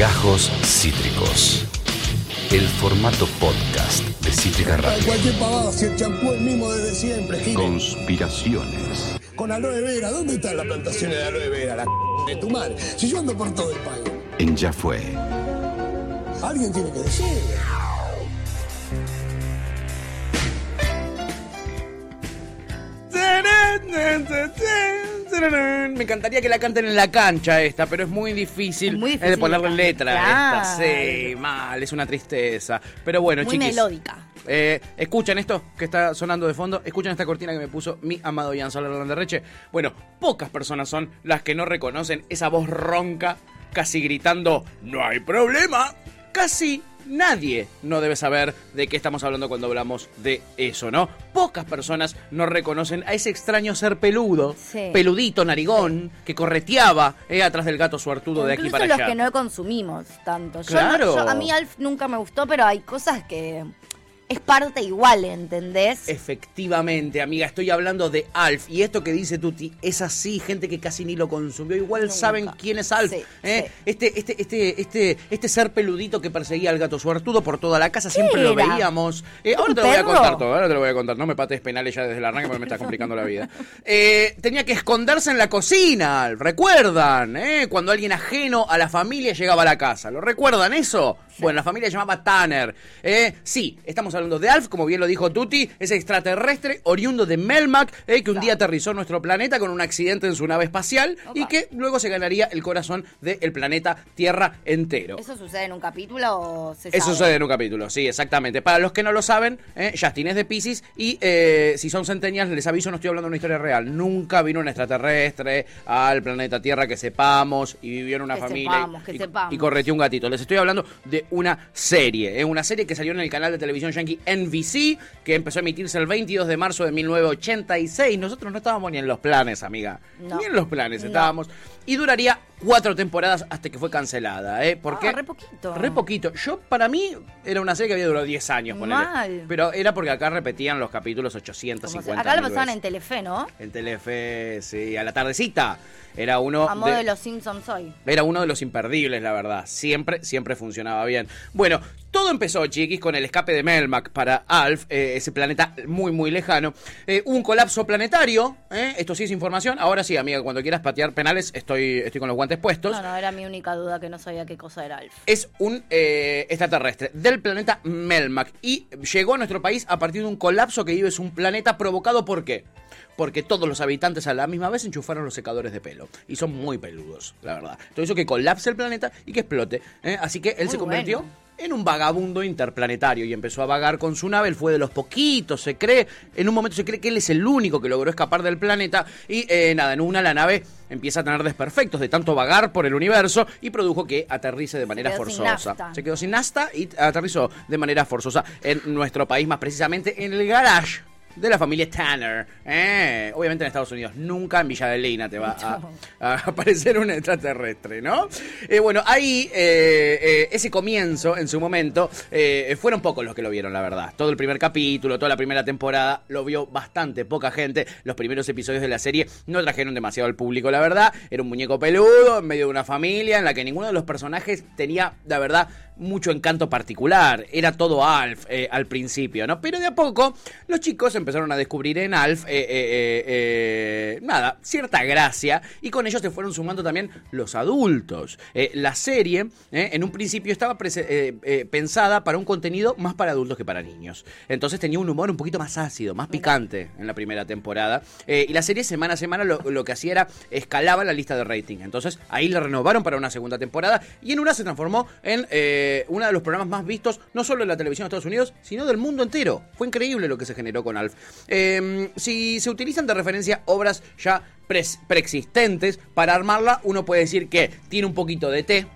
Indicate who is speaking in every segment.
Speaker 1: Gajos Cítricos. El formato podcast de Cítrica Radio.
Speaker 2: cualquier pavada, si el champú es mismo desde siempre, Gil.
Speaker 1: Conspiraciones.
Speaker 2: Con aloe vera, ¿dónde están las plantaciones de aloe vera? La c- de tu madre. Si yo ando por todo el país.
Speaker 1: En Ya Fue.
Speaker 2: Alguien tiene que decir.
Speaker 3: Me encantaría que la canten en la cancha esta, pero es muy difícil,
Speaker 4: Es muy
Speaker 3: eh,
Speaker 4: difícil
Speaker 3: de ponerle letra esta. Sí, mal, es una tristeza. Pero bueno,
Speaker 4: Muy
Speaker 3: chiquis.
Speaker 4: melódica.
Speaker 3: eh, escuchan esto que está sonando de fondo, escuchan esta cortina que me puso mi amado Ian Soler Landerreche. Bueno, pocas personas son las que no reconocen esa voz ronca, casi gritando, no hay problema. Casi nadie no debe saber de qué estamos hablando cuando hablamos de eso, ¿no? Pocas personas no reconocen a ese extraño ser peludo,
Speaker 4: Sí.
Speaker 3: peludito, narigón, que correteaba eh, atrás del gato suertudo de aquí
Speaker 4: Incluso
Speaker 3: para
Speaker 4: los
Speaker 3: allá.
Speaker 4: que no consumimos tanto.
Speaker 3: Claro.
Speaker 4: yo- a mí Alf nunca me gustó, pero hay cosas que es parte igual, ¿entendés?
Speaker 3: Efectivamente, amiga, estoy hablando de Alf. Y esto que dice Tuti es así, gente que casi ni lo consumió. Igual
Speaker 4: Nunca.
Speaker 3: saben quién es Alf.
Speaker 4: Sí,
Speaker 3: ¿eh?
Speaker 4: sí.
Speaker 3: Este, este, este, este, este ser peludito que perseguía al gato suertudo por toda la casa, siempre lo veíamos. Eh, ahora
Speaker 4: ¿Un
Speaker 3: te lo voy a contar todo, ahora te lo voy a contar. No me pates penales ya desde el arranque porque me está complicando la vida. Eh, tenía que esconderse en la cocina, Alf, ¿recuerdan? eh? Cuando alguien ajeno a la familia llegaba a la casa. ¿Lo recuerdan eso? Bueno, la familia se llamaba Tanner. Eh, sí, estamos hablando de Alf, como bien lo dijo Tuti, ese extraterrestre oriundo de Melmac, eh, que un día aterrizó en nuestro planeta con un accidente en su nave espacial y que luego se ganaría el corazón del planeta Tierra entero.
Speaker 4: ¿Eso sucede en un capítulo o se
Speaker 3: Eso
Speaker 4: sabe?
Speaker 3: sucede en un capítulo, sí, exactamente. Para los que no lo saben, eh, Justin es de Pisces y eh, si son centenias, les aviso, no estoy hablando de una historia real. Nunca vino un extraterrestre al planeta Tierra que sepamos y vivió en una
Speaker 4: Que
Speaker 3: familia
Speaker 4: sepamos,
Speaker 3: y,
Speaker 4: que
Speaker 3: y-
Speaker 4: sepamos.
Speaker 3: y correteó un gatito. Les estoy hablando de una serie, eh, una serie que salió en el canal de televisión yankee NBC, que empezó a emitirse el 22 de marzo de 1986. Nosotros no estábamos ni en los planes, amiga.
Speaker 4: No.
Speaker 3: Ni en los planes
Speaker 4: No.
Speaker 3: estábamos. Y duraría cuatro temporadas hasta que fue cancelada, ¿eh? Porque
Speaker 4: Ah, re poquito.
Speaker 3: Re poquito. Yo, para mí, era una serie que había durado 10 años, ponele.
Speaker 4: Mal.
Speaker 3: Pero era porque acá repetían los capítulos
Speaker 4: Como se-
Speaker 3: 850
Speaker 4: Acá lo pasaban en Telefe, ¿no?
Speaker 3: En Telefe, sí, a la tardecita. Era uno
Speaker 4: A modo
Speaker 3: de-
Speaker 4: de los Simpsons hoy.
Speaker 3: era uno de los imperdibles, la verdad. Siempre, siempre funcionaba bien. Bueno, todo empezó, chiquis, con el escape de Melmac para Alf, eh, ese planeta muy, muy lejano. Eh, un colapso planetario, ¿eh? esto sí es información. Ahora sí, amiga, cuando quieras patear penales, estoy, estoy con los guantes puestos.
Speaker 4: No, no, era mi única duda que no sabía qué cosa era Alf.
Speaker 3: es un eh, extraterrestre del planeta Melmac y llegó a nuestro país a partir de un colapso que vive es un planeta provocado por qué? Porque todos los habitantes a la misma vez enchufaron los secadores de pelo y son muy peludos, la verdad. Todo eso que colapse el planeta y que explote. Así que él
Speaker 4: Muy
Speaker 3: se convirtió
Speaker 4: bueno.
Speaker 3: En un vagabundo interplanetario y empezó a vagar con su nave. Él fue de los poquitos, se cree. En un momento se cree que él es el único que logró escapar del planeta. Y eh, nada, en una la nave empieza a tener desperfectos de tanto vagar por el universo y produjo que aterrice de manera forzosa. Se quedó sin nafta y aterrizó de manera forzosa en nuestro país, más precisamente en el garage. De la familia Tanner. Eh, obviamente en Estados Unidos. Nunca en Villa de Leyna te va a, a aparecer un extraterrestre, ¿no? Eh, bueno, ahí eh, ese comienzo, en su momento, fueron pocos los que lo vieron, la verdad. Todo el primer capítulo, toda la primera temporada, lo vio bastante poca gente. Los primeros episodios de la serie no trajeron demasiado al público, la verdad. Era un muñeco peludo en medio de una familia en la que ninguno de los personajes tenía, la verdad, mucho encanto particular. Era todo Alf al principio, ¿no? Pero de a poco los chicos empezaron a descubrir en Alf, eh, eh, eh, nada, cierta gracia. Y con ellos se fueron sumando también los adultos. La serie, en un principio, estaba pensada para un contenido más para adultos que para niños. Entonces tenía un humor un poquito más ácido, más picante en la primera temporada. Y la serie semana a semana lo, lo que hacía era escalaba la lista de rating. Entonces ahí la renovaron para una segunda temporada y en una se transformó en uno de los programas más vistos, no solo de la televisión de Estados Unidos, sino del mundo entero. Fue increíble lo que se generó con Alf. Eh, si se utilizan de referencia obras ya preexistentes para armarla, uno puede decir que tiene un poquito de té,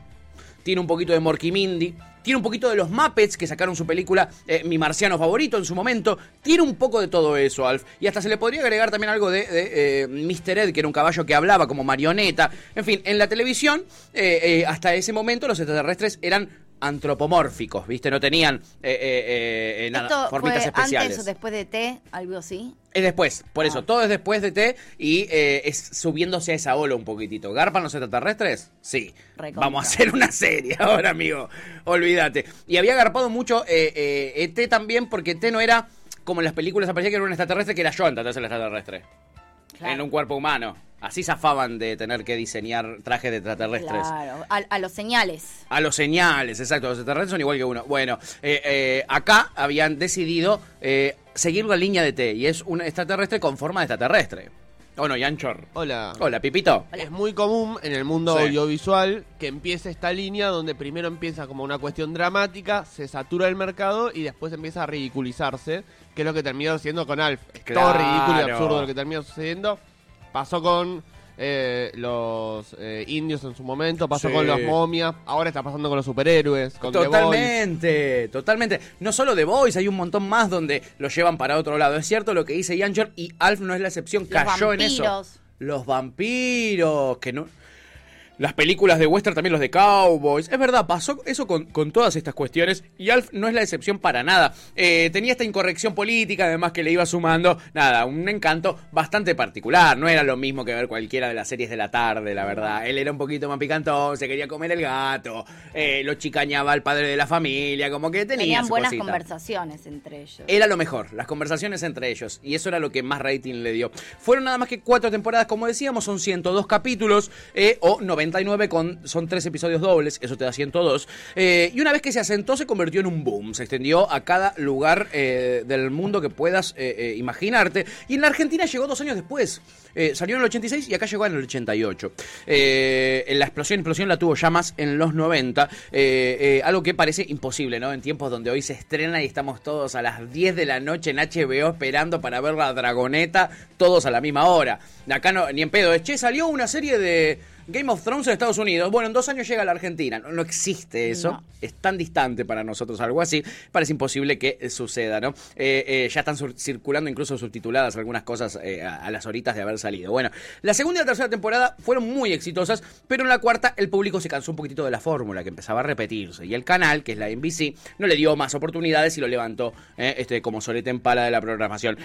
Speaker 3: tiene un poquito de Morky Mindy, tiene un poquito de los Muppets que sacaron su película eh, Mi Marciano Favorito en su momento, tiene un poco de todo eso, Alf. Y hasta se le podría agregar también algo de, eh, Mr. Ed, que era un caballo que hablaba como marioneta. En fin, en la televisión, eh, hasta ese momento los extraterrestres eran antropomórficos, ¿viste? No tenían eh, eh, eh, nada,
Speaker 4: ¿Esto
Speaker 3: formitas
Speaker 4: fue
Speaker 3: especiales.
Speaker 4: antes o después de T? Algo así.
Speaker 3: Es después, por eso,
Speaker 4: Ah.
Speaker 3: todo es después de T y eh, es subiéndose a esa ola un poquitito. ¿Garpan los extraterrestres? Sí.
Speaker 4: Recontra.
Speaker 3: Vamos a hacer una serie ahora, amigo. Olvídate. Y había garpado mucho eh, eh, ET también porque ET no era como en las películas aparecía que era un extraterrestre que era yo entonces el extraterrestre.
Speaker 4: Claro.
Speaker 3: En un cuerpo humano. Así zafaban de tener que diseñar trajes de extraterrestres.
Speaker 4: Claro, a, a los señales.
Speaker 3: A los señales, exacto. Los extraterrestres son igual que uno. Bueno, eh, eh, acá habían decidido eh, seguir la línea de T y es un extraterrestre con forma de extraterrestre. ¿O no, Yanchor?
Speaker 5: Hola.
Speaker 3: Hola, Pipito.
Speaker 5: Es muy común en el mundo
Speaker 3: Sí.
Speaker 5: audiovisual que empiece esta línea donde primero empieza como una cuestión dramática, se satura el mercado y después empieza a ridiculizarse, que es lo que terminó siendo con Alf.
Speaker 3: Claro.
Speaker 5: todo ridículo y absurdo lo que terminó sucediendo. Pasó con eh, los eh, indios en su momento, pasó
Speaker 3: Sí.
Speaker 5: con los momias, ahora está pasando con los superhéroes, con The Boys.
Speaker 3: Totalmente, totalmente. No solo The Boys, hay un montón más donde lo llevan para otro lado. Es cierto lo que dice Yanchor y Alf no es la excepción,
Speaker 4: Los
Speaker 3: cayó en eso.
Speaker 4: vampiros.
Speaker 3: Los vampiros, que no... Las películas de western, también los de cowboys. Es verdad, pasó eso con, con todas estas cuestiones y Alf no es la excepción para nada. Eh, tenía esta incorrección política, además que le iba sumando, nada, un encanto bastante particular. No era lo mismo que ver cualquiera de las series de la tarde, la verdad. Él era un poquito más picantón, se quería comer el gato, eh, lo chicañaba al padre de la familia, como que tenía
Speaker 4: Tenían
Speaker 3: su
Speaker 4: buenas
Speaker 3: cosita.
Speaker 4: conversaciones entre ellos.
Speaker 3: Era lo mejor, las conversaciones entre ellos. Y eso era lo que más rating le dio. Fueron nada más que cuatro temporadas, como decíamos, son 102 capítulos, eh, o 99 con, son tres episodios dobles, eso te da 102. Eh, y una vez que se asentó, se convirtió en un boom. Se extendió a cada lugar eh, del mundo que puedas eh, eh, imaginarte. Y en la Argentina llegó dos años después. Salió en el 86 y acá llegó en el 88. Eh, en la explosión, explosión la tuvo ya más en los 90. eh, eh, algo que parece imposible, ¿no? En tiempos donde hoy se estrena y estamos todos a las 10 de la noche en HBO esperando para ver la dragoneta, todos a la misma hora. Acá no, ni en pedo. Che, salió una serie de Game of Thrones en Estados Unidos. Bueno, en dos años llega a la Argentina. No, no existe eso.
Speaker 4: No.
Speaker 3: Es tan distante para nosotros algo así. Parece imposible que eh, suceda, ¿no? Eh, eh, ya están circulando incluso subtituladas algunas cosas eh, a, a las horitas de haber salido. Bueno, la segunda y la tercera temporada fueron muy exitosas, pero en la cuarta el público se cansó un poquitito de la fórmula que empezaba a repetirse. Y el canal, que es la NBC, no le dio más oportunidades y lo levantó este, como solete en pala de la programación.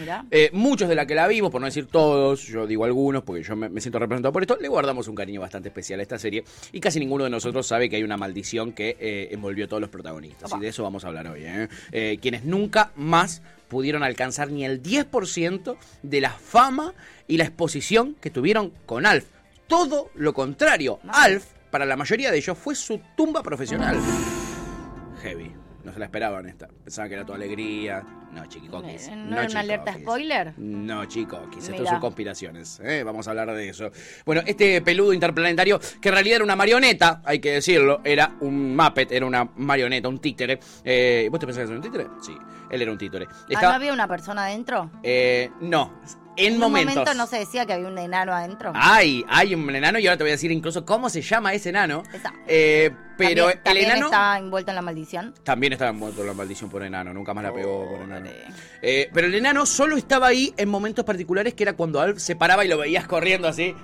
Speaker 3: Muchos de la que la vimos, por no decir todos, yo digo algunos porque yo me, me siento representado por esto, le guardamos un cariño bastante especial a esta serie y casi ninguno de nosotros sabe que hay una maldición que eh, envolvió a todos los protagonistas. Y de eso vamos a hablar hoy. ¿eh? Eh, quienes nunca más pudieron alcanzar ni el 10% de la fama y la exposición que tuvieron con Alf. Todo lo contrario. Alf, para la mayoría de ellos, fue su tumba profesional. Heavy. No se la esperaban esta. Pensaban que era toda alegría. No, chiquicoquis.
Speaker 4: Eh, ¿no era una alerta spoiler?
Speaker 3: No, chicoquis. Esto son conspiraciones. ¿eh? Vamos a hablar de eso. Bueno, este peludo interplanetario, que en realidad era una marioneta, hay que decirlo, era un Muppet, era una marioneta, un títere. Eh, ¿Vos te pensás que era un títere? Sí, él era un títere.
Speaker 4: Ah,
Speaker 3: Estaba-
Speaker 4: ¿No había una persona adentro?
Speaker 3: eh, no, en,
Speaker 4: En
Speaker 3: momentos.
Speaker 4: un momento no se decía que había un enano adentro.
Speaker 3: Hay, hay un enano y ahora te voy a decir incluso cómo se llama ese enano.
Speaker 4: Esa.
Speaker 3: Eh, pero
Speaker 4: también,
Speaker 3: el
Speaker 4: también
Speaker 3: enano
Speaker 4: estaba envuelto en la maldición.
Speaker 3: también estaba muerto la maldición por enano, nunca más la pegó por enano. Eh, pero el enano solo estaba ahí en momentos particulares que era cuando Alf se paraba y lo veías corriendo así.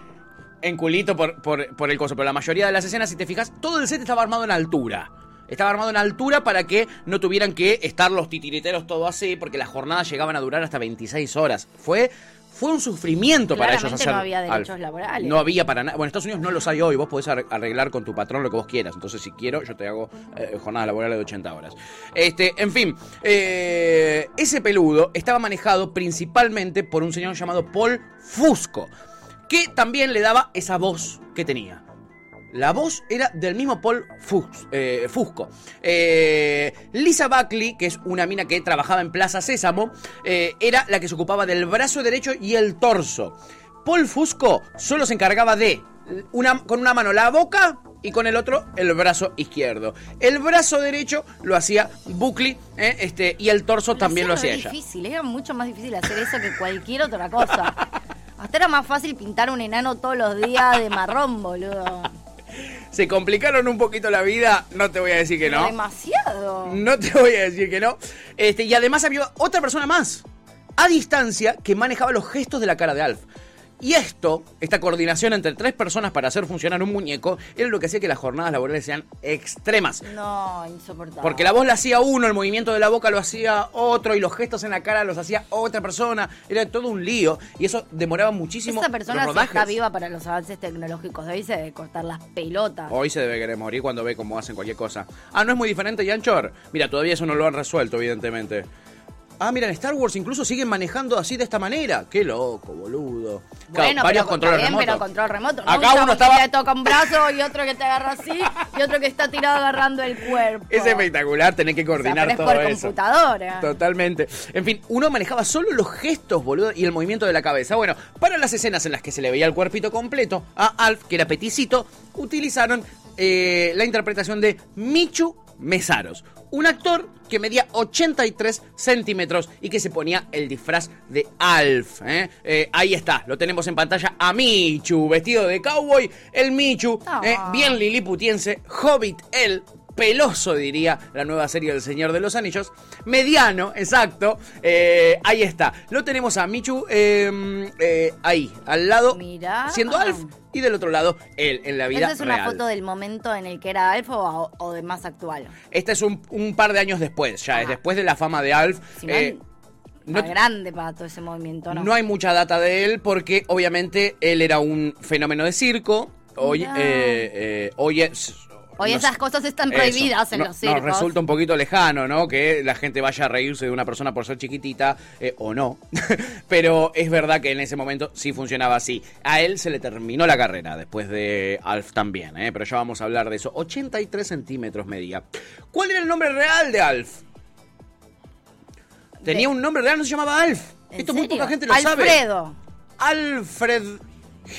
Speaker 3: En culito por, por, por el coso. Pero la mayoría de las escenas, si te fijas, todo el set estaba armado en altura. Estaba armado en altura para que no tuvieran que estar los titiriteros todo así, porque las jornadas llegaban a durar hasta 26 horas. Fue, fue un sufrimiento para ellos hacer
Speaker 4: no había derechos laborales.
Speaker 3: No había para nada. Bueno, en Estados Unidos no los hay hoy. Vos podés ar- arreglar con tu patrón lo que vos quieras. Entonces, si quiero, yo te hago eh, jornadas laborales de 80 horas. Este, en fin, eh, ese peludo estaba manejado principalmente por un señor llamado Paul Fusco, que también le daba esa voz que tenía. La voz era del mismo Paul Fus- eh, Fusco. Eh, Lisa Buckley, que es una mina que trabajaba en Plaza Sésamo, eh, era la que se ocupaba del brazo derecho y el torso. Paul Fusco solo se encargaba de una, con una mano la boca y con el otro el brazo izquierdo. El brazo derecho lo hacía Buckley eh, este, y el torso también lo hacía ella.
Speaker 4: difícil, era mucho más difícil hacer eso que cualquier otra cosa. Hasta era más fácil pintar un enano todos los días de marrón, boludo.
Speaker 3: Se complicaron un poquito la vida, no te voy a decir que no.
Speaker 4: Demasiado.
Speaker 3: No te voy a decir que no. Este, y además había otra persona más, a distancia, que manejaba los gestos de la cara de Alf. Y esto, esta coordinación entre tres personas para hacer funcionar un muñeco, era lo que hacía que las jornadas laborales sean extremas.
Speaker 4: No, insoportable.
Speaker 3: Porque la voz la hacía uno, el movimiento de la boca lo hacía otro y los gestos en la cara los hacía otra persona. Era todo un lío y eso demoraba muchísimo.
Speaker 4: Esa persona
Speaker 3: los
Speaker 4: está viva para los avances tecnológicos de hoy se debe cortar las pelotas.
Speaker 3: Hoy se debe querer morir cuando ve cómo hacen cualquier cosa. Ah, ¿no es muy diferente, Yanchor? Mira, todavía eso no lo han resuelto, evidentemente. Ah, mira, en Star Wars incluso siguen manejando así de esta manera. Qué loco, boludo. Claro,
Speaker 4: Bueno,
Speaker 3: varios
Speaker 4: pero,
Speaker 3: controles remotos.
Speaker 4: pero control remoto. ¿no?
Speaker 3: Acá uno
Speaker 4: que
Speaker 3: estaba-
Speaker 4: le toca un brazo y otro que te agarra así y otro que está tirado agarrando el cuerpo.
Speaker 3: Es espectacular tener que
Speaker 4: O sea,
Speaker 3: coordinar
Speaker 4: pero es
Speaker 3: todo
Speaker 4: por
Speaker 3: eso.
Speaker 4: computadora.
Speaker 3: Totalmente. En fin, uno manejaba solo los gestos, boludo, y el movimiento de la cabeza. Bueno, para las escenas en las que se le veía el cuerpito completo a Alf, que era peticito, utilizaron eh, la interpretación de Michu Mesaros, un actor que medía 83 centímetros y que se ponía el disfraz de Alf. ¿eh? Eh, ahí está, lo tenemos en pantalla a Michu, vestido de cowboy, el Michu, eh, bien liliputiense, hobbit él, peloso diría la nueva serie del Señor de los Anillos, mediano, exacto, eh, ahí está, lo tenemos a Michu eh, eh, ahí, al lado,
Speaker 4: Mirá.
Speaker 3: siendo Alf, y del otro lado, él, en la vida
Speaker 4: ¿Esa es una
Speaker 3: real.
Speaker 4: foto del momento en el que era Alf o, o de más actual?
Speaker 3: Este es un, un par de años después, ya, es
Speaker 4: Ah.
Speaker 3: después de la fama de Alf.
Speaker 4: Si no,
Speaker 3: eh,
Speaker 4: grande para todo ese movimiento, ¿no?
Speaker 3: no hay mucha data de él porque obviamente él era un fenómeno de circo. Eh, eh, hoy es-
Speaker 4: Hoy esas cosas están
Speaker 3: Eso.
Speaker 4: prohibidas en
Speaker 3: No-
Speaker 4: los circos.
Speaker 3: Nos resulta un poquito lejano, ¿no? Que la gente vaya a reírse de una persona por ser chiquitita eh, o no. Pero es verdad que en ese momento sí funcionaba así. A él se le terminó la carrera después de Alf también, ¿eh? Pero ya vamos a hablar de eso. 83 centímetros medía. ¿Cuál era el nombre real de Alf? Tenía un nombre real, no se llamaba Alf.
Speaker 4: ¿En
Speaker 3: Esto muy
Speaker 4: serio?
Speaker 3: poca gente lo sabe.
Speaker 4: Alfredo.
Speaker 3: Alfred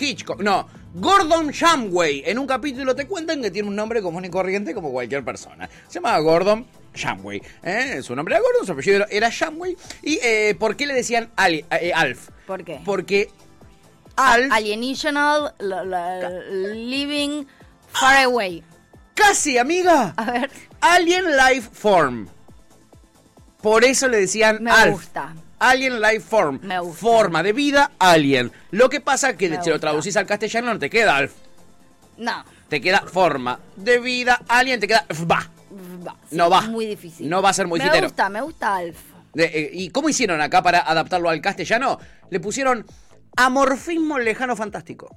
Speaker 3: Hitchcock. No, Gordon Shamway. En un capítulo te cuentan que tiene un nombre común y corriente como cualquier persona. Se llamaba Gordon Shamway. ¿eh? Su nombre era Gordon, su apellido era- Shamway. ¿Y eh, por qué le decían Ali- eh, Alf?
Speaker 4: ¿Por qué?
Speaker 3: Porque Alf,
Speaker 4: Alienational Living Far Away.
Speaker 3: casi amiga,
Speaker 4: A ver,
Speaker 3: Alien Life Form. Por eso le decían
Speaker 4: me
Speaker 3: Alf.
Speaker 4: gusta.
Speaker 3: Alien Life Form.
Speaker 4: Me gusta.
Speaker 3: Forma de vida, alien. Lo que pasa que
Speaker 4: Me
Speaker 3: si lo
Speaker 4: gusta.
Speaker 3: traducís al castellano no te queda Alf.
Speaker 4: No.
Speaker 3: Te queda forma de vida, alien, te queda. Va.
Speaker 4: Va, sí,
Speaker 3: No va.
Speaker 4: Muy difícil.
Speaker 3: No va a ser muy
Speaker 4: Me
Speaker 3: hitero.
Speaker 4: gusta, me gusta Alf.
Speaker 3: De- eh, ¿Y cómo hicieron acá para adaptarlo al castellano? Le pusieron amorfismo lejano fantástico.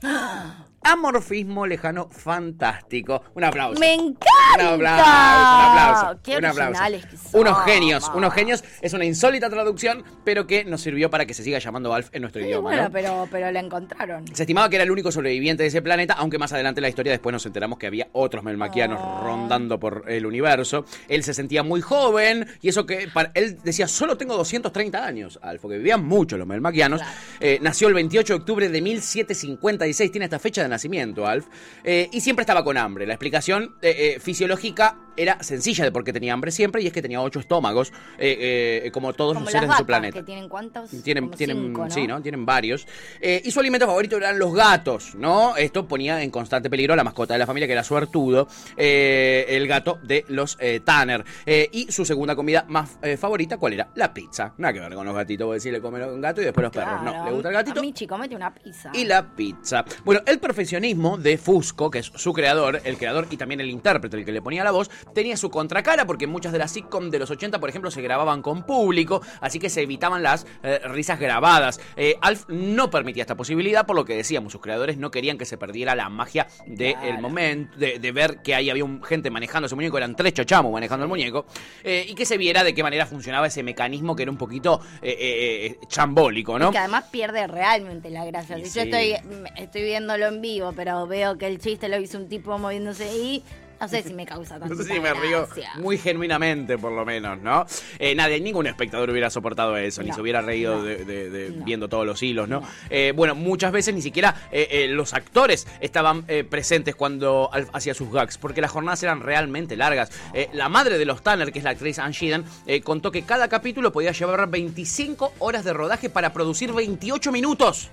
Speaker 3: Amorfismo lejano fantástico. Un aplauso.
Speaker 4: ¡Me encanta!
Speaker 3: Un aplauso, un aplauso.
Speaker 4: ¡Qué
Speaker 3: un aplauso.
Speaker 4: originales que son!
Speaker 3: Unos genios, unos genios. Es una insólita traducción, pero que nos sirvió para que se siga llamando Alf en nuestro
Speaker 4: Sí,
Speaker 3: idioma.
Speaker 4: bueno,
Speaker 3: ¿no?
Speaker 4: pero, pero la encontraron.
Speaker 3: Se estimaba que era el único sobreviviente de ese planeta, aunque más adelante en la historia después nos enteramos que había otros melmaquianos
Speaker 4: Ah.
Speaker 3: rondando por el universo. Él se sentía muy joven y eso que para- él decía, solo tengo 230 años, Alf, porque vivían mucho los melmaquianos.
Speaker 4: Claro.
Speaker 3: Eh, nació el 28 de octubre de 1756, tiene esta fecha de nacimiento, Alf, eh, y siempre estaba con hambre. La explicación eh, eh, fisiológica era sencilla de por qué tenía hambre siempre y es que tenía ocho estómagos, como todos
Speaker 4: Como
Speaker 3: los seres de su planeta.
Speaker 4: que tienen cuántos?
Speaker 3: Tienen,
Speaker 4: Como
Speaker 3: tienen,
Speaker 4: cinco, ¿no?
Speaker 3: sí, ¿no? Tienen varios. Y su alimento favorito eran los gatos, ¿no? Esto ponía en constante peligro a la mascota de la familia, que era suertudo, el gato de los Tanner. Y su segunda comida más favorita, ¿cuál era? La pizza. Nada que ver con los gatitos, vos decís, le comen un gato y después los perros. No, le gusta el gatito
Speaker 4: A chico, mete una pizza.
Speaker 3: y la pizza. Bueno, el perfeccionismo de Fusco, que es su creador, el creador y también el intérprete, el que le ponía la voz, tenía su contracara porque muchas de las sitcom de los 80, por ejemplo, se grababan con público, así que se evitaban las eh, risas grabadas. Eh, Alf no permitía esta posibilidad, por lo que decíamos, sus creadores no querían que se perdiera la magia del
Speaker 4: Claro. Que además pierde realmente la gracia.
Speaker 3: Y
Speaker 4: Si yo estoy, estoy viéndolo en vivo, pero veo que el chiste lo hizo un tipo moviéndose y no sé si me causa tanta
Speaker 3: No sé si me río muy genuinamente, por lo menos, ¿no? Eh, nadie, ningún espectador hubiera soportado eso, ni se hubiera reído
Speaker 4: no,
Speaker 3: de, de- de-
Speaker 4: no.
Speaker 3: viendo todos los hilos, ¿no? Eh, bueno, muchas veces ni siquiera eh, los actores estaban presentes cuando hacía sus gags, porque las jornadas eran realmente largas. La madre de los Tanner, que es la actriz Anne Sheehan, eh, contó que cada capítulo podía llevar 25 horas de rodaje para producir 28 minutos.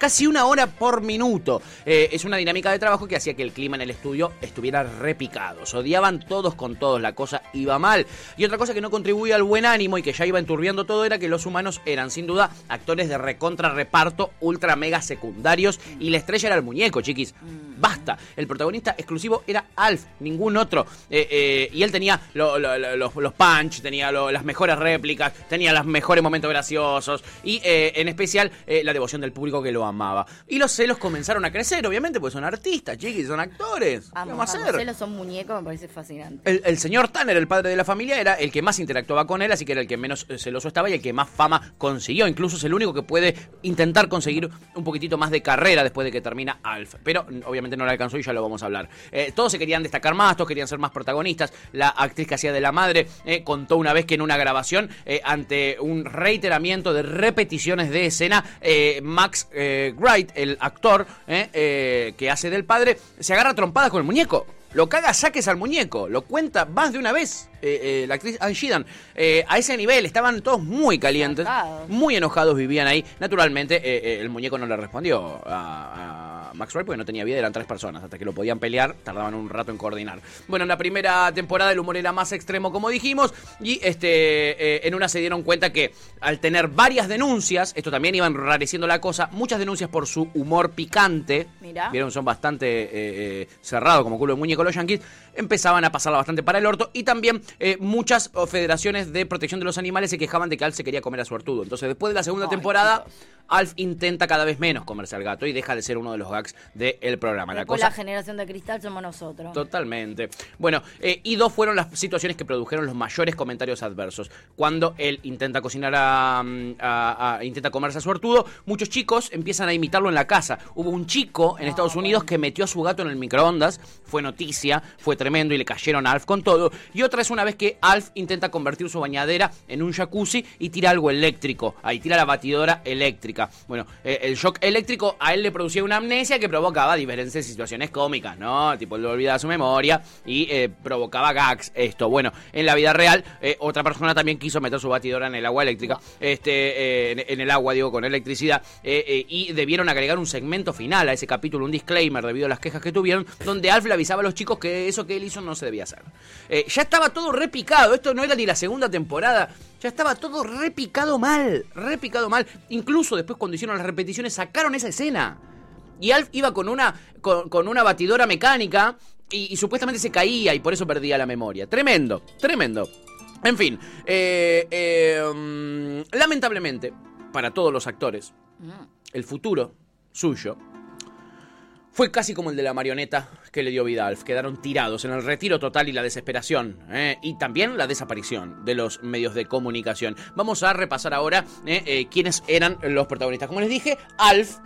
Speaker 3: Casi una hora por minuto. Eh, es una dinámica de trabajo que hacía que el clima en el estudio estuviera repicado. Se odiaban todos con todos, la cosa iba mal. Y otra cosa que no contribuía al buen ánimo y que ya iba enturbiando todo era que los humanos eran sin duda actores de recontra reparto, ultra mega secundarios y la estrella era el muñeco, chiquis. Basta. El protagonista exclusivo era Alf, ningún otro. Eh, eh, y él tenía lo- lo- lo- los, los punch, tenía las mejores réplicas, tenía los mejores momentos graciosos y en especial la devoción del público que lo amaba. Y los celos comenzaron a crecer, obviamente, porque son artistas, chiquis, son actores. ¿Qué
Speaker 4: Amo,
Speaker 3: vamos a
Speaker 4: amo.
Speaker 3: hacer?
Speaker 4: Celos son muñecos, me parece fascinante.
Speaker 3: El, el señor Tanner, el padre de la familia, era el que más interactuaba con él, así que era el que menos eh, celoso estaba y el que más fama consiguió. Incluso es el único que puede intentar conseguir un poquitito más de carrera después de que termina Alf. Pero mm, obviamente no le alcanzó y ya lo vamos a hablar. Eh, todos se querían destacar más, todos querían ser más protagonistas. La actriz que hacía de la madre eh, contó una vez que en una grabación, eh, ante un reiteramiento de repeticiones de escena, Max eh, Wright, el actor eh, eh, que hace del padre, se agarra trompadas con el muñeco. Lo caga saques al muñeco, lo cuenta más de una vez eh, eh, la actriz Anne Sheehan. Eh, a ese nivel, estaban todos muy calientes, muy enojados vivían ahí. Naturalmente, el muñeco no le respondió a, a Max Wright porque no tenía vida, eran tres personas. Hasta que lo podían pelear, tardaban un rato en coordinar. Bueno, en la primera temporada el humor era más extremo, como dijimos, y este eh, en una se dieron cuenta que al tener varias denuncias, esto también iba enrareciendo la cosa, muchas denuncias por su humor picante.
Speaker 4: Mirá.
Speaker 3: Vieron, son bastante eh, eh, cerrados como culo de muñeco los yankees, empezaban a pasarla bastante para el orto y también eh, muchas oh, federaciones de protección de los animales se quejaban de que Alf se quería comer a su artudo. Entonces, después de la segunda
Speaker 4: Ay,
Speaker 3: temporada. Alf intenta cada vez menos comerse al gato y deja de ser uno de los del programa. La cosa
Speaker 4: la generación de cristal somos nosotros.
Speaker 3: Totalmente. Bueno, eh, y dos fueron las situaciones que produjeron los mayores comentarios adversos. Cuando él intenta cocinar a, mm, a- a- intenta comerse a su ortudo, muchos chicos empiezan a imitarlo en la casa. Hubo un chico en Estados Unidos que metió a su gato en el microondas, fue noticia, fue tremendo y le cayeron a Alf con todo. Y otra es una vez que Alf intenta convertir su bañadera en un jacuzzi y tira algo eléctrico. Ahí tira la batidora eléctrica. Bueno, eh, el shock eléctrico a él le producía una amnesia que provocaba diferentes situaciones cómicas, ¿no? Tipo, le olvidaba su memoria y eh, provocaba gags esto. Bueno, en la vida real, eh, otra persona también quiso meter su batidora en el agua eléctrica, este, eh, en, en el agua, digo, con electricidad, y debieron agregar un segmento final a ese capítulo, un disclaimer debido a las quejas que tuvieron, donde Alf le avisaba a los chicos que eso que él hizo no se debía hacer. Ya estaba todo repicado, esto no era ni la segunda temporada, ya estaba todo repicado mal, repicado mal. Incluso después cuando hicieron las repeticiones sacaron esa escena. Y Alf iba con una, con, con una batidora mecánica y, y supuestamente se caía y por eso perdía la memoria. Tremendo, tremendo. En fin, eh, eh, mm, lamentablemente, para todos los actores, el futuro suyo fue casi como el de la marioneta que le dio vida a Alf. Quedaron tirados en el retiro total y la desesperación. ¿eh? Y también la desaparición de los medios de comunicación. Vamos a repasar ahora. Eh, quiénes eran los protagonistas. Como les dije, Alf,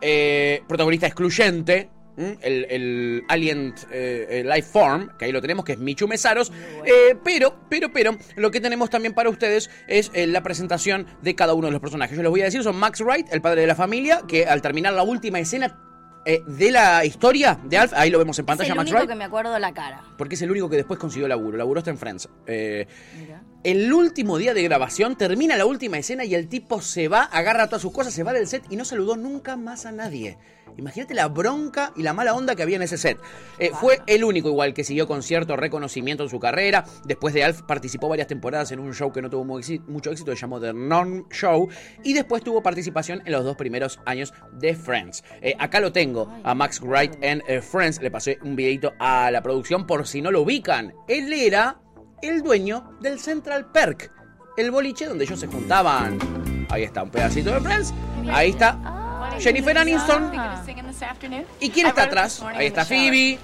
Speaker 3: eh, protagonista excluyente. El, el Alien eh, Life Form, que ahí lo tenemos, que es Michu Mesaros. Eh, pero, pero, pero, lo que tenemos también para ustedes es eh, la presentación de cada uno de los personajes. Yo les voy a decir, son Max Wright, el padre de la familia, que al terminar la última escena eh, de la historia de Alf, ahí lo vemos en
Speaker 4: Es
Speaker 3: pantalla,
Speaker 4: el
Speaker 3: Max
Speaker 4: único
Speaker 3: Wright,
Speaker 4: que me acuerdo la cara.
Speaker 3: porque es el único que después consiguió laburo. Laburo está en Friends. Eh, el último día de grabación, termina la última escena y el tipo se va, agarra todas sus cosas, se va del set y no saludó nunca más a nadie. Imagínate la bronca y la mala onda que había en ese set. Eh, fue el único igual que siguió con cierto reconocimiento en su carrera. Después de Alf participó varias temporadas en un show que no tuvo mucho éxito, se llamó The Norm Show. Y después tuvo participación en los dos primeros años de Friends. Eh, acá lo tengo, a Max Wright en eh, Friends. Le pasé un videito a la producción por si no lo ubican. Él era el dueño del Central Perk, el boliche donde ellos se juntaban. Ahí está, un pedacito de Friends. Ahí está Jennifer Aniston. ¿Y quién está atrás? Ahí está Phoebe.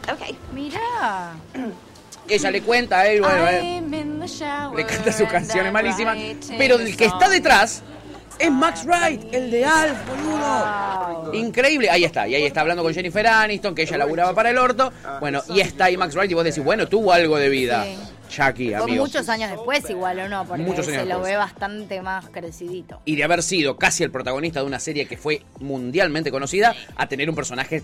Speaker 4: Mirá.
Speaker 3: Ella le cuenta a él, bueno, eh, le canta sus canciones malísimas. Pero el que está detrás es Max Wright, el de Alf, boludo. Increíble. Ahí está. Y ahí está hablando con Jennifer Aniston, que ella laburaba para el orto. Bueno, y está ahí Max Wright y vos decís, bueno, tuvo algo de vida. Chucky,
Speaker 4: Fue
Speaker 3: amigo.
Speaker 4: muchos años después igual, ¿o no? Porque
Speaker 3: Muchos años
Speaker 4: se lo
Speaker 3: después.
Speaker 4: ve bastante más crecidito.
Speaker 3: y de haber sido casi el protagonista de una serie que fue mundialmente conocida, a tener un personaje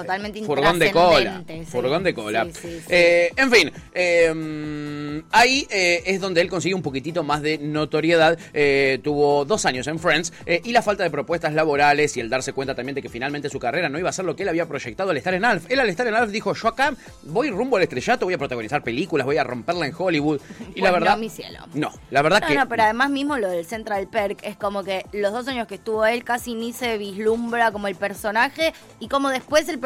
Speaker 4: totalmente
Speaker 3: Furgón de cola.
Speaker 4: sí.
Speaker 3: Furgón de cola.
Speaker 4: Sí.
Speaker 3: Eh, en fin, eh, ahí eh, es donde él consigue un poquitito más de notoriedad. Eh, tuvo dos años en Friends y la falta de propuestas laborales y el darse cuenta también de que finalmente su carrera no iba a ser lo que él había proyectado al estar en Alf. Él al estar en Alf dijo, yo acá voy rumbo al estrellato, voy a protagonizar películas, voy a romperla en Hollywood. Y la verdad...
Speaker 4: no, mi cielo.
Speaker 3: No, la verdad
Speaker 4: No,
Speaker 3: que...
Speaker 4: no, pero además mismo lo del Central Perk es como que los dos años que estuvo él casi ni se vislumbra como el personaje y como después el personaje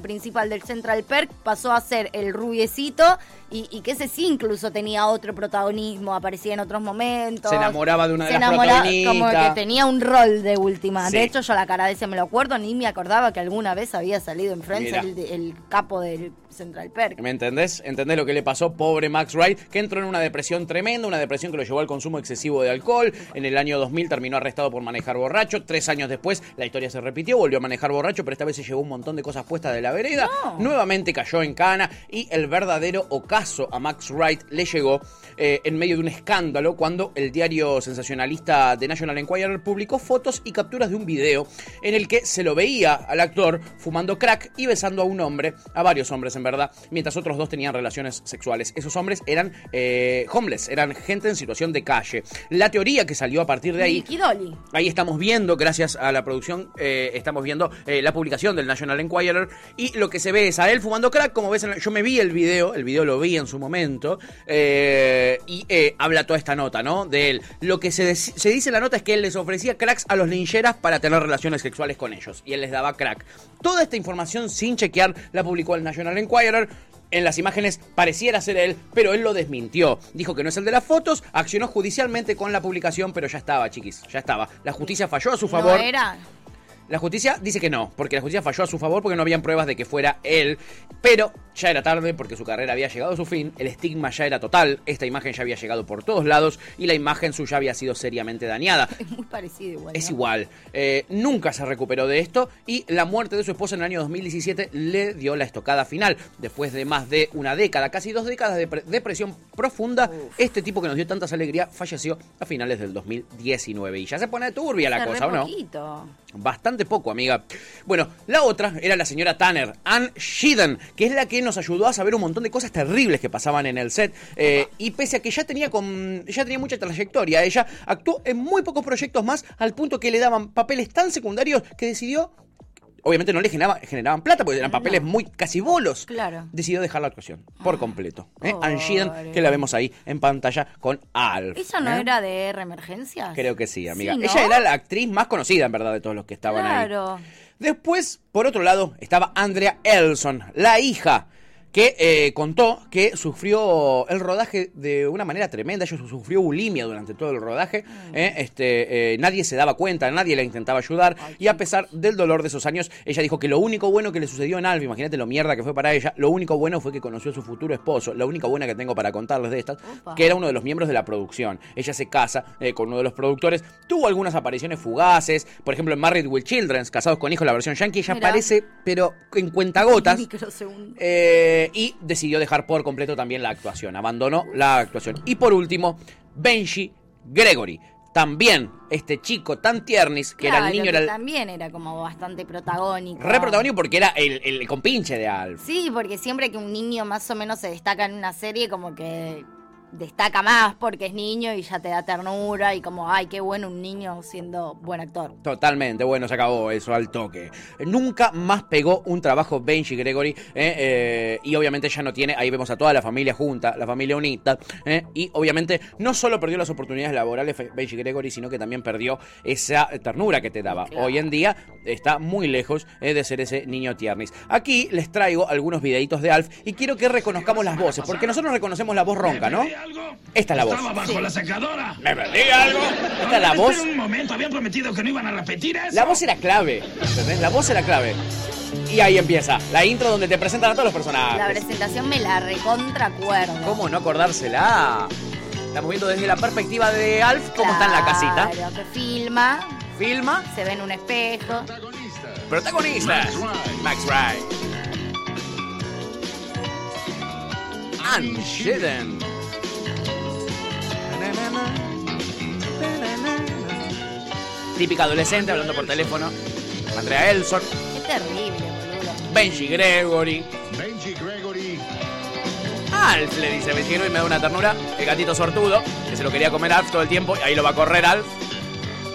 Speaker 4: principal del Central Perk pasó a ser el rubiecito y, y que ese sí incluso tenía otro protagonismo, aparecía en otros momentos.
Speaker 3: Se enamoraba de una de
Speaker 4: Se
Speaker 3: las
Speaker 4: enamoraba-
Speaker 3: protagonistas.
Speaker 4: Como que tenía un rol de última.
Speaker 3: Sí.
Speaker 4: De hecho, yo la cara de ese me lo acuerdo, ni me acordaba que alguna vez había salido en Friends el capo del Central Perk.
Speaker 3: ¿Me entendés? ¿Entendés lo que le pasó? Pobre Max Wright, que entró en una depresión tremenda, una depresión que lo llevó al consumo excesivo de alcohol. En el año 2000 terminó arrestado por manejar borracho. Tres años después la historia se repitió, volvió a manejar borracho, pero esta vez se llevó un montón de cosas puestas de la vereda.
Speaker 4: No.
Speaker 3: Nuevamente cayó en cana y el verdadero ocaso a Max Wright le llegó eh, en medio de un escándalo cuando el diario sensacionalista The National Enquirer publicó fotos y capturas de un video en el que se lo veía al actor fumando crack y besando a un hombre, a varios hombres en verdad, mientras otros dos tenían relaciones sexuales. Esos hombres eran eh, homeless, eran gente en situación de calle. La teoría que salió a partir de ahí
Speaker 4: Dolly.
Speaker 3: Ahí estamos viendo, gracias a la producción, eh, estamos viendo eh, la publicación del National Enquirer y lo que se ve es a él fumando crack, como ves, en la- yo me vi el video, el video lo vi en su momento y habla toda esta nota, ¿no? De él. Lo que se, se dice en la nota es que él les ofrecía cracks a los lincheras para tener relaciones sexuales con ellos y él les daba crack. Toda esta información sin chequear la publicó el National Enquirer. En las imágenes pareciera ser él, pero él lo desmintió. Dijo que no es el de las fotos, accionó judicialmente con la publicación, pero ya estaba, chiquis, ya estaba. La justicia falló a su favor.
Speaker 4: No era.
Speaker 3: La justicia dice que no, porque la justicia falló a su favor porque no habían pruebas de que fuera él. Pero ya era tarde porque su carrera había llegado a su fin, el estigma ya era total, esta imagen ya había llegado por todos lados y la imagen suya había sido seriamente dañada.
Speaker 4: Es muy parecido igual.
Speaker 3: Es igual. Eh, nunca se recuperó de esto y la muerte de su esposa en el año 2017 le dio la estocada final. Después de más de una década, casi dos décadas de pre- depresión profunda, este tipo que nos dio tantas alegrías falleció a finales del 2019. Y ya se pone turbia la cosa, ¿o no?
Speaker 4: poquito.
Speaker 3: Bastante poco, amiga. Bueno, la otra era la señora Tanner, Ann Sheehan, que es la que nos ayudó a saber un montón de cosas terribles que pasaban en el set. eh, y pese a que ya tenía, con, ya tenía mucha trayectoria, ella actuó en muy pocos proyectos más, al punto que le daban papeles tan secundarios que decidió. Obviamente no le generaba- generaban plata porque eran papeles muy casi bolos.
Speaker 4: Claro.
Speaker 3: Decidió dejar la actuación por completo. ¿eh? Ann Sheehan, que la vemos ahí en pantalla con Alf.
Speaker 4: ¿Ella no
Speaker 3: ¿eh?
Speaker 4: era de R Emergencias?
Speaker 3: Creo que sí, amiga.
Speaker 4: Sí, ¿no?
Speaker 3: Ella era la actriz más conocida, en verdad, de todos los que estaban ahí.
Speaker 4: Claro.
Speaker 3: Después, por otro lado, estaba Andrea Elson, la hija, que eh, contó que sufrió el rodaje de una manera tremenda. Ella sufrió bulimia durante todo el rodaje.
Speaker 4: Mm.
Speaker 3: eh, este, eh, nadie se daba cuenta, nadie la intentaba ayudar. y a pesar del dolor de esos años, ella dijo que lo único bueno que le sucedió en Alf, imagínate lo mierda que fue para ella, lo único bueno fue que conoció a su futuro esposo. La única buena que tengo para contarles de estas,
Speaker 4: Opa.
Speaker 3: que era uno de los miembros de la producción. Ella se casa con uno de los productores. Tuvo algunas apariciones fugaces. Por ejemplo, en Married with Children, Casados con Hijos, la versión yankee, ella aparece, pero en cuentagotas. Eh, y decidió dejar por completo también la actuación. Abandonó la actuación. Y por último, Benji Gregory. También este chico tan tiernis, que era el niño, era el
Speaker 4: también era como bastante protagónico.
Speaker 3: re protagónico porque era el, el compinche de Alf.
Speaker 4: Sí, porque siempre que un niño más o menos se destaca en una serie, como que destaca más porque es niño y ya te da ternura y como, ay, qué bueno un niño siendo buen actor.
Speaker 3: Totalmente, bueno, se acabó eso al toque. Nunca más pegó un trabajo Benji Gregory eh, eh, y obviamente ya no tiene, ahí vemos a toda la familia junta, la familia unita, eh, y obviamente no solo perdió las oportunidades laborales Benji Gregory, sino que también perdió esa ternura que te daba.
Speaker 4: Claro.
Speaker 3: Hoy en día está muy lejos eh, de ser ese niño tiernis. Aquí les traigo algunos videitos de Alf y quiero que reconozcamos las voces, porque nosotros reconocemos la voz ronca, ¿no? Esta es la voz.
Speaker 6: Estaba bajo la secadora.
Speaker 3: ¿Me perdí algo? Esta es la voz.
Speaker 6: Un momento, habían prometido que no iban a repetir eso.
Speaker 3: La voz era clave, ¿entendés? La voz era clave. Y ahí empieza, la intro donde te presentan a todos los
Speaker 4: La
Speaker 3: personajes.
Speaker 4: presentación me la recontracuerdo.
Speaker 3: ¿Cómo no acordársela? Estamos viendo desde la perspectiva de Alf cómo está en la casita.
Speaker 4: Claro, que filma,
Speaker 3: Filma,
Speaker 4: se ve en un espejo.
Speaker 3: protagonistas. Max Wright. Ann Shedden. Típica adolescente hablando por teléfono. Andrea Elson.
Speaker 4: Qué terrible, boludo.
Speaker 3: Benji Gregory.
Speaker 2: Benji Gregory.
Speaker 3: Alf le dice Benji Gregory, me da una ternura. El gatito sortudo, que se lo quería comer Alf todo el tiempo, y ahí lo va a correr Alf,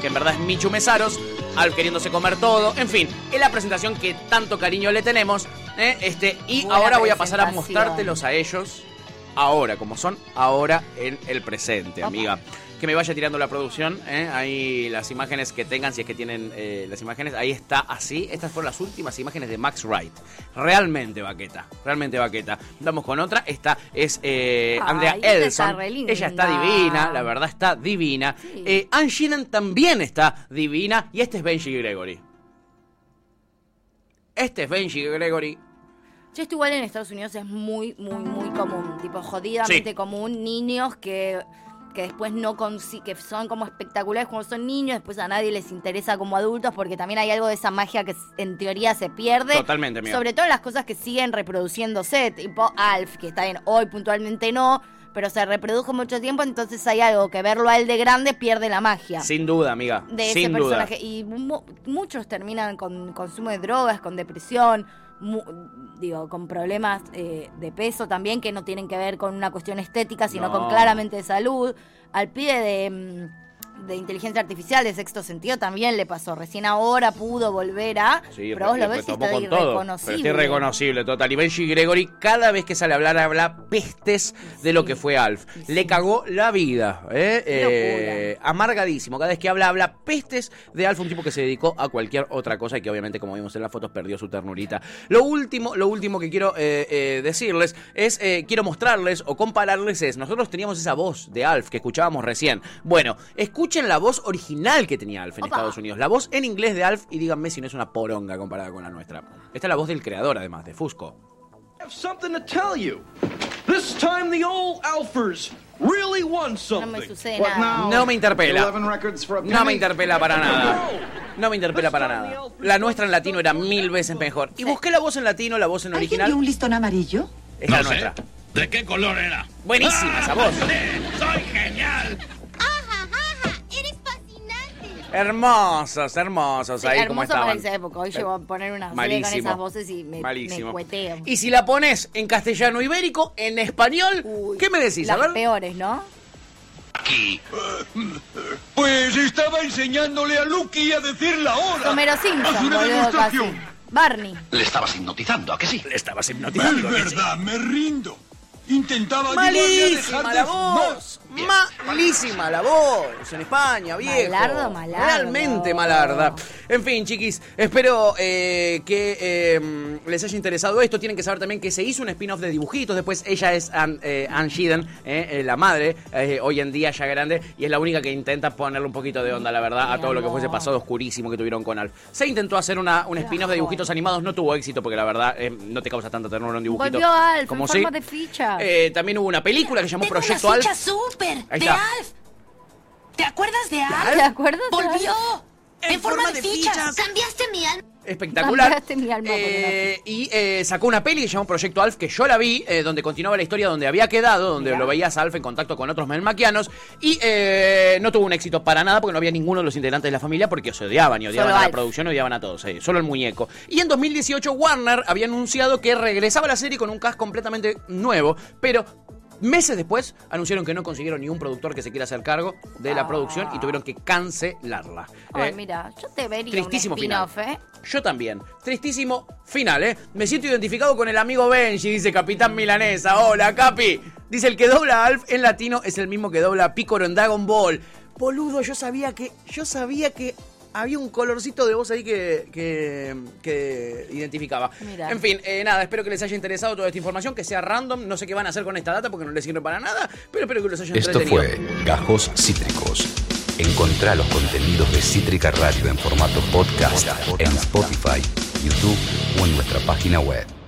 Speaker 3: que en verdad es Michu Mesaros. Alf queriéndose comer todo. En fin, es la presentación que tanto cariño le tenemos. ¿eh? Este, y
Speaker 4: Buena
Speaker 3: ahora voy a pasar a mostrártelos a ellos. Ahora, como son ahora en el presente, amiga. Que me vaya tirando la producción. ¿eh? Ahí las imágenes que tengan, si es que tienen eh, las imágenes. Ahí está así. Estas fueron las últimas imágenes de Max Wright. Realmente vaqueta. Realmente vaqueta. Vamos con otra. Esta es eh,
Speaker 4: Ay,
Speaker 3: Andrea
Speaker 4: está
Speaker 3: Elson. Ella está divina. La verdad está divina.
Speaker 4: Sí.
Speaker 3: Ann Sheeran también está divina. Y este es Benji Gregory. Este es Benji Gregory.
Speaker 4: Yo esto igual en Estados Unidos es muy, muy, muy común. Tipo, jodidamente
Speaker 3: Sí.
Speaker 4: común. Niños que, que después no consi- que son como espectaculares cuando son niños, después a nadie les interesa como adultos, porque también hay algo de esa magia que en teoría se pierde.
Speaker 3: Totalmente, amiga.
Speaker 4: Sobre todo en las cosas que siguen reproduciéndose, tipo Alf, que está bien, hoy puntualmente no, pero se reprodujo mucho tiempo, entonces hay algo que verlo a él de grande pierde la magia
Speaker 3: Sin duda, amiga.
Speaker 4: de ese
Speaker 3: duda.
Speaker 4: personaje. Y mu- muchos terminan con consumo de drogas, con depresión, mu- digo, con problemas eh, de peso también que no tienen que ver con una cuestión estética, sino
Speaker 3: No.
Speaker 4: con claramente de salud. Al pie de, mm, de inteligencia artificial, de sexto sentido, también le pasó. Recién ahora pudo volver a.
Speaker 3: Sí,
Speaker 4: pero vos lo ves y está
Speaker 3: con todo. Pero
Speaker 4: irreconocible.
Speaker 3: está irreconocible, total. Y Benji Gregory, cada vez que sale a hablar, habla pestes de lo que fue Alf. Le cagó la vida, ¿eh? Eh, amargadísimo. Cada vez que habla, habla pestes de Alf, un tipo que se dedicó a cualquier otra cosa y que obviamente, como vimos en las fotos, perdió su ternurita. Lo último, lo último que quiero eh, eh, decirles es, eh, quiero mostrarles o compararles es, nosotros teníamos esa voz de Alf que escuchábamos recién. Bueno, escuchen la voz original que tenía Alf en
Speaker 4: Opa.
Speaker 3: Estados Unidos. La voz en inglés de Alf y díganme si no es una poronga comparada con la nuestra. Esta es la voz del creador, además, de Fusco.
Speaker 7: have something to tell you. This time the old Alfers really won
Speaker 4: No
Speaker 7: something.
Speaker 4: me sucede nada.
Speaker 3: No me interpela. No me interpela para nada. No me interpela para nada. La nuestra en latino era mil veces mejor. Y busqué la voz en latino, la voz en
Speaker 8: ¿Alguien
Speaker 3: original.
Speaker 8: vio un listón amarillo?
Speaker 3: Es la
Speaker 6: No sé.
Speaker 3: nuestra.
Speaker 6: ¿De qué color era?
Speaker 3: Buenísima esa voz.
Speaker 6: sí, ¡Soy
Speaker 3: Hermosos, hermosos
Speaker 4: Sí,
Speaker 3: ahí como
Speaker 4: hermoso para
Speaker 3: estaban.
Speaker 4: esa época. Hoy llego a poner una serie con
Speaker 3: Malísimo.
Speaker 4: esas voces y me, me
Speaker 3: Malísimo.
Speaker 4: cueteo.
Speaker 3: Y si la pones en castellano ibérico, en español,
Speaker 4: Uy,
Speaker 3: ¿qué me decís? A
Speaker 4: Las
Speaker 3: ver.
Speaker 4: peores, ¿no?
Speaker 7: Pues estaba enseñándole a Lucky a decir la hora.
Speaker 4: Homero Simpson, boludo, casi. Barney.
Speaker 1: Le estabas hipnotizando, ¿a que sí?
Speaker 3: Le estabas hipnotizando. ¿a que sí?
Speaker 7: me rindo. Intentaba ayudarle a dejar
Speaker 3: la
Speaker 7: de fumar.
Speaker 3: voz. Malísima la voz en España, viejo.
Speaker 4: Malardo, malardo.
Speaker 3: Realmente malarda. En fin, chiquis, espero eh, que eh, les haya interesado esto. Tienen que saber también que se hizo un spin-off de dibujitos. Después ella es Ann, eh, Ann Sheehan, eh, eh, la madre, eh, hoy en día ya grande, y es la única que intenta ponerle un poquito de onda, la verdad, a todo lo que fuese pasado oscurísimo que tuvieron con Alf. Se intentó hacer una, un spin-off de dibujitos animados, no tuvo éxito porque la verdad eh, no te causa tanta ternura un dibujito.
Speaker 4: Volvió Alf
Speaker 3: como
Speaker 4: en forma de ficha.
Speaker 3: Eh, también hubo una película que se llamó
Speaker 8: Tengo
Speaker 3: Proyecto
Speaker 8: una
Speaker 3: Alf.
Speaker 8: ficha de. Alf. ¿Te acuerdas de Alf?
Speaker 4: ¿Te acuerdas?
Speaker 8: ¡Volvió! En, forma, de fichas.
Speaker 9: Cambiaste mi alma.
Speaker 3: Espectacular.
Speaker 4: Cambiaste mi alma
Speaker 3: Eh, y eh, sacó una peli que se llamó Proyecto Alf, que yo la vi, eh, donde continuaba la historia donde había quedado, donde lo veías a Alf en contacto con otros melmaquianos. Y eh, no tuvo un éxito para nada porque no había ninguno de los integrantes de la familia porque se odiaban y odiaban
Speaker 4: Solo
Speaker 3: a la
Speaker 4: Alf.
Speaker 3: producción, odiaban a todos, eh, solo el muñeco. Y en 2018 Warner había anunciado que regresaba la serie con un cast completamente nuevo, pero Meses después anunciaron que no consiguieron ni un productor que se quiera hacer cargo de la
Speaker 4: Ah.
Speaker 3: producción y tuvieron que cancelarla.
Speaker 4: Ay,
Speaker 3: Eh,
Speaker 4: mira, yo te vería
Speaker 3: Tristísimo
Speaker 4: un
Speaker 3: final.
Speaker 4: ¿eh?
Speaker 3: Yo también. Tristísimo final, ¿eh? Me siento identificado con el amigo Benji, dice Capitán Milanesa. Hola, Capi. Dice, el que dobla a Alf en latino es el mismo que dobla a en Dragon Ball. Boludo, yo sabía que... Yo sabía que había un colorcito de voz ahí que, que, que identificaba.
Speaker 4: Mirá.
Speaker 3: En fin, eh, nada, espero que les haya interesado toda esta información, que sea random. No sé qué van a hacer con esta data porque no les sirve para nada, pero espero que los haya
Speaker 1: Esto fue Gajos Cítricos. Encontrá los contenidos de Cítrica Radio en formato podcast en Spotify, YouTube o en nuestra página web.